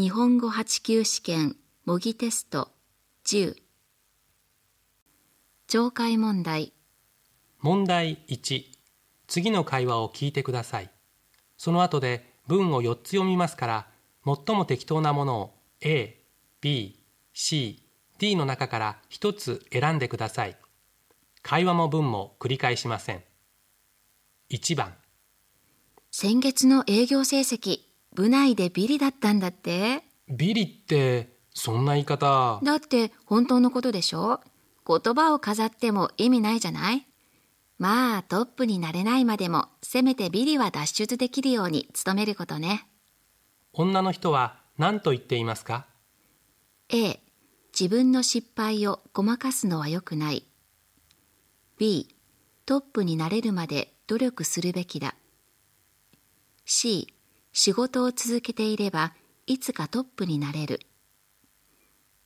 日本語8級試験模擬テスト10懲戒問題。問題1次の会話を聞いてください。その後で文を4つ読みますから最も適当なものを A、B、C、D の中から1つ選んでください。会話も文も繰り返しません。1番。先月の営業成績部内でビリだったんだって。ビリってそんな言い方。だって本当のことでしょ？言葉を飾っても意味ないじゃない？まあトップになれないまでもせめてビリは脱出できるように努めることね。女の人は何と言っていますか？A 自分の失敗をごまかすのは良くない。B トップになれるまで努力するべきだ。C 仕事を続けていればいつかトップになれる。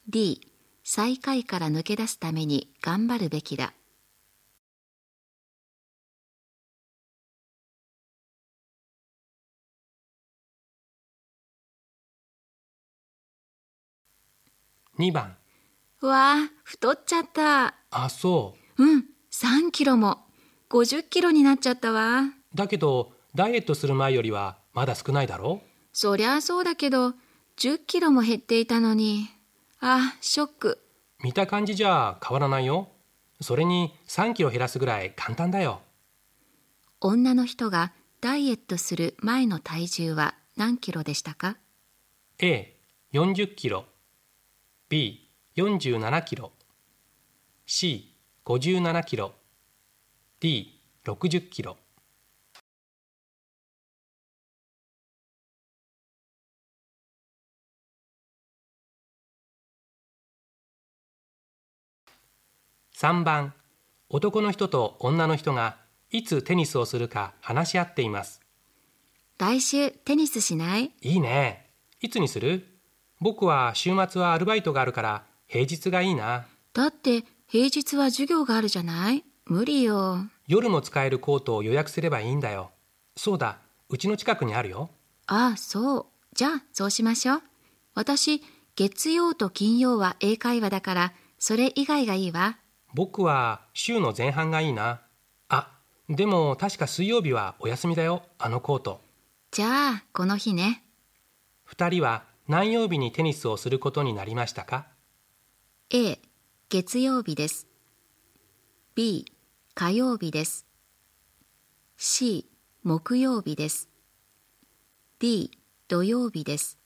D 最下位から抜け出すために頑張るべきだ。2番。うわあ太っちゃった。あそう。ん3キロも。50キロになっちゃったわ。うだけどダイエットする前よりはまだ少ないだろ？そりゃあそうだけど10キロも減っていたのに。あショック。見た感じじゃ変わらないよ。それに3キロ減らすぐらい簡単だよ。女の人がダイエットする前の体重は何キロでしたか？A40 キロ。B47 キロ。C57 キロ。D60 キロ3番男の人と女の人がいつテニスをするか話し合っています。来週テニスしない？いいね。いつにする？僕は週末はアルバイトがあるから平日がいいな。だって平日は授業があるじゃない？無理よ。夜も使えるコートを予約すればいいんだよ。そうだうちの近くにあるよ。ああそう。じゃあそうしましょう。私月曜と金曜は英会話だからそれ以外がいいわ僕は週の前半がいいな。あでも確か水曜日はお休みだよ。あのコート。じゃあこの日ね。2人は何曜日にテニスをすることになりましたか？A 月曜日です。B 火曜日です。C 木曜日です。D 土曜日です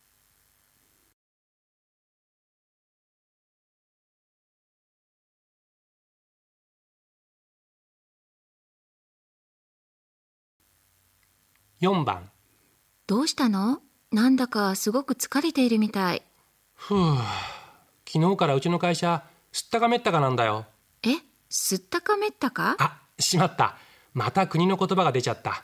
4番。どうしたの？なんだかすごく疲れているみたい。ふう。昨日からうちの会社すったかめったかなんだよ。え？すったかめったか？あしまった。また国の言葉が出ちゃった。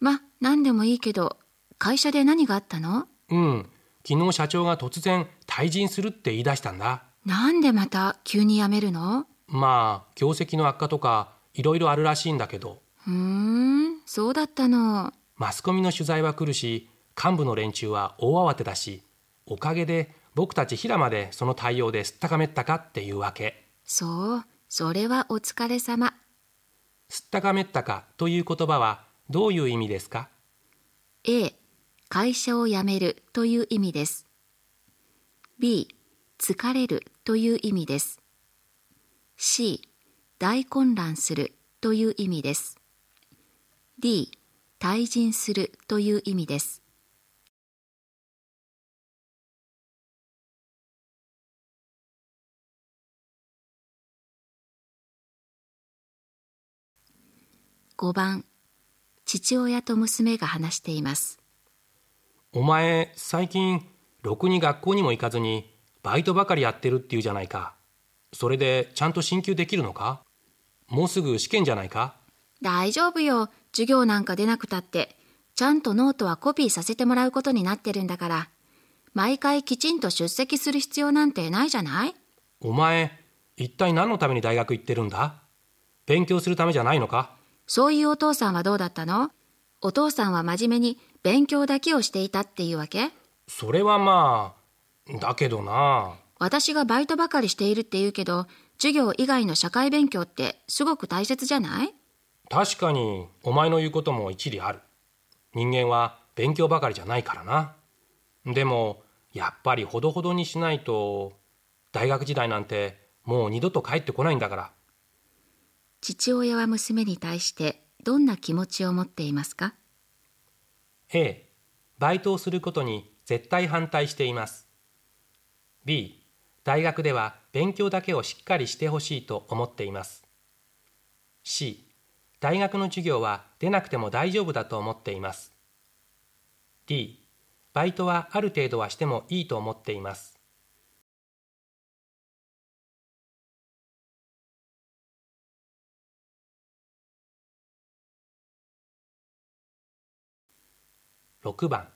ま何でもいいけど会社で何があったの？うん。昨日社長が突然退陣するって言い出したんだ。なんでまた急に辞めるの？まあ業績の悪化とかいろいろあるらしいんだけど。ふーんそうだったのマスコミの取材は来るし幹部の連中は大慌てだしおかげで僕たち平までその対応ですったかめったかっていうわけ。そうそれはお疲れ様。すったかめったかという言葉はどういう意味ですか？A 会社を辞めるという意味です。B 疲れるという意味です。C 大混乱するという意味です。D 退陣するという意味です。5番父親と娘が話しています。お前最近ろくに学校にも行かずにバイトばかりやってるっていうじゃないか。それでちゃんと進級できるのか？もうすぐ試験じゃないか？大丈夫よ授業なんか出なくたってちゃんとノートはコピーさせてもらうことになってるんだから毎回きちんと出席する必要なんてないじゃない？お前一体何のために大学行ってるんだ？勉強するためじゃないのか？そういうお父さんはどうだったの？お父さんは真面目に勉強だけをしていたっていうわけ？それはまあだけどな。私がバイトばかりしているって言うけど、授業以外の社会勉強ってすごく大切じゃない？確かにお前の言うことも一理ある。人間は勉強ばかりじゃないからな。でもやっぱりほどほどにしないと大学時代なんてもう二度と帰ってこないんだから。父親は娘に対してどんな気持ちを持っていますか？A バイトをすることに絶対反対しています。B 大学では勉強だけをしっかりしてほしいと思っています。C 大学の授業は出なくても大丈夫だと思っています。D バイトはある程度はしてもいいと思っています。6番。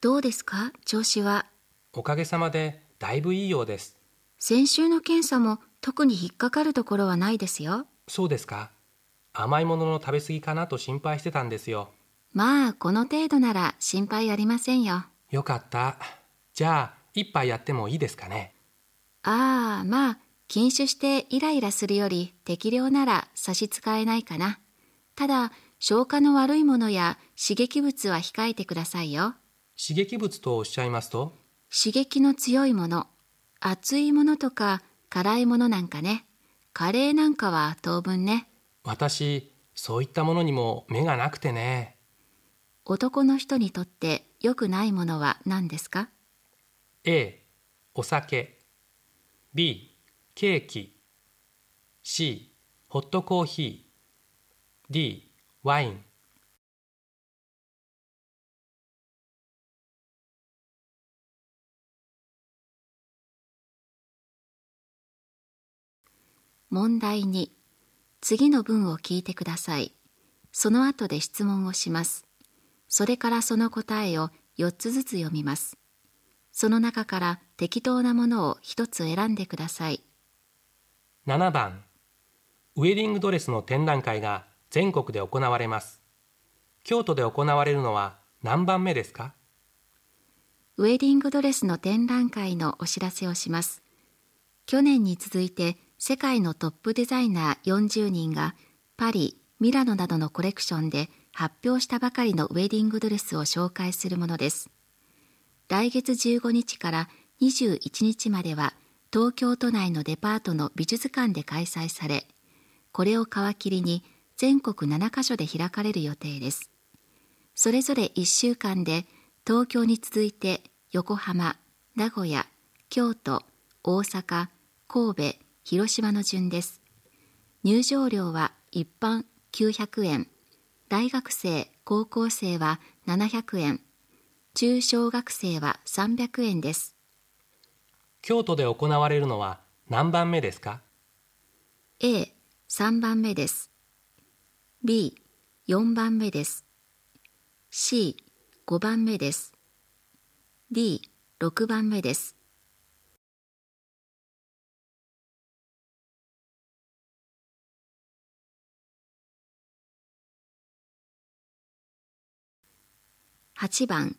どうですか？調子は。おかげさまでだいぶいいようです。先週の検査も特に引っかかるところはないですよ。そうですか？甘いものの食べ過ぎかなと心配してたんですよまあ、この程度なら心配ありませんよ。よかったじゃあ一杯やってもいいですかねああ、まあ、禁酒してイライラするより適量なら差し支えないかな。ただ、消化の悪いものや刺激物は控えてくださいよ。刺激物とおっしゃいますと？刺激の強いもの、熱いものとか辛いものなんかね。カレーなんかは当分ね。私そういったものにも目がなくてね。男の人にとって良くないものは何ですか？A お酒。B ケーキ。C ホットコーヒー。D ワイン。問題2次の文を聞いてください。その後で質問をします。それからその答えを4つずつ読みます。その中から適当なものを1つ選んでください。7番。ウェディングドレスの展覧会が全国で行われます。京都で行われるのは何番目ですか？ウェディングドレスの展覧会のお知らせをします。去年に続いて世界のトップデザイナー40人がパリ、ミラノなどのコレクションで発表したばかりのウェディングドレスを紹介するものです。来月15日から21日までは東京都内のデパートの美術館で開催され、これを皮切りに全国7カ所で開かれる予定です。それぞれ1週間で東京に続いて横浜、名古屋、京都、大阪、神戸、広島の順です。入場料は一般900円、大学生、高校生は700円、中小学生は300円です。京都で行われるのは何番目ですか？A、3番目です。B、4番目です。C、5番目です。D、6番目です。8番、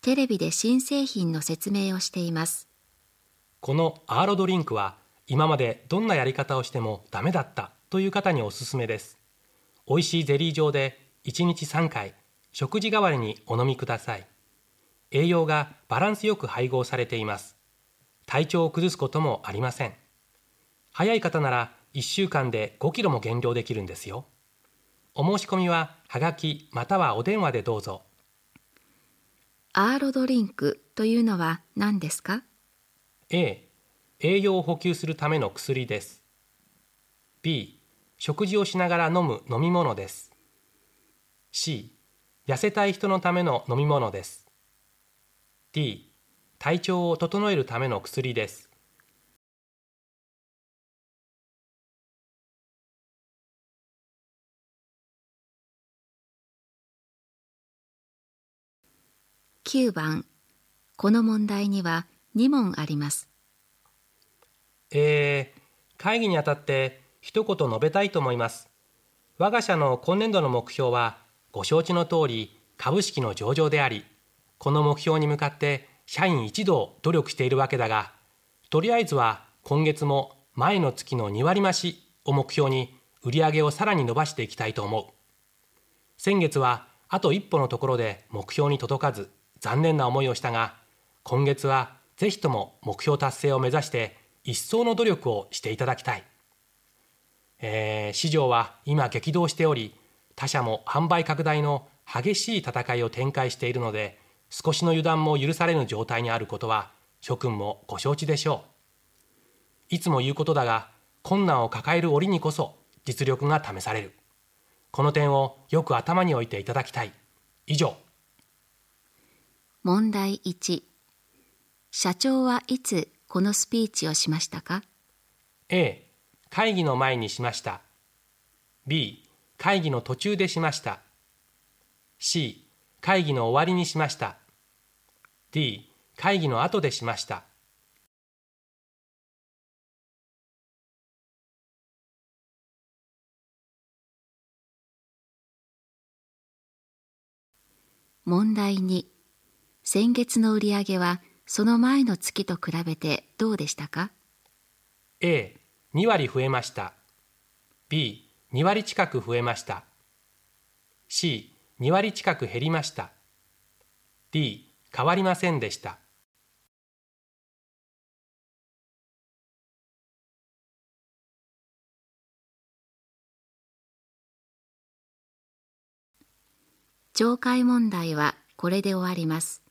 テレビで新製品の説明をしています。このアーロドリンクは今までどんなやり方をしてもダメだったという方におすすめです。美味しいゼリー状で1日3回食事代わりにお飲みください。栄養がバランスよく配合されています。体調を崩すこともありません。早い方なら1週間で5キロも減量できるんですよ。お申し込みははがきまたはお電話でどうぞ。アーロドリンクというのは何ですか？A 栄養を補給するための薬です。B 食事をしながら飲む飲み物です。C 痩せたい人のための飲み物です。D 体調を整えるための薬です。9番この問題には2問あります。えー、会議にあたって一言述べたいと思います。我が社の今年度の目標はご承知の通り株式の上場でありこの目標に向かって社員一同努力しているわけだがとりあえずは今月も前の月の2割増しを目標に売上をさらに伸ばしていきたいと思う。先月はあと一歩のところで目標に届かず残念な思いをしたが今月はぜひとも目標達成を目指して一層の努力をしていただきたい、えー、市場は今激動しており他社も販売拡大の激しい戦いを展開しているので少しの油断も許されぬ状態にあることは諸君もご承知でしょう。いつも言うことだが困難を抱える折にこそ実力が試される。この点をよく頭に置いていただきたい。以上。問題1社長はいつこのスピーチをしましたか？A 会議の前にしました。B 会議の途中でしました。C 会議の終わりにしました。D 会議の後でしました。問題2先月の売上はその前の月と比べてどうでしたか？A2 割増えました。B2 割近く増えました。C2 割近く減りました。D 変わりませんでした。懲戒問題はこれで終わります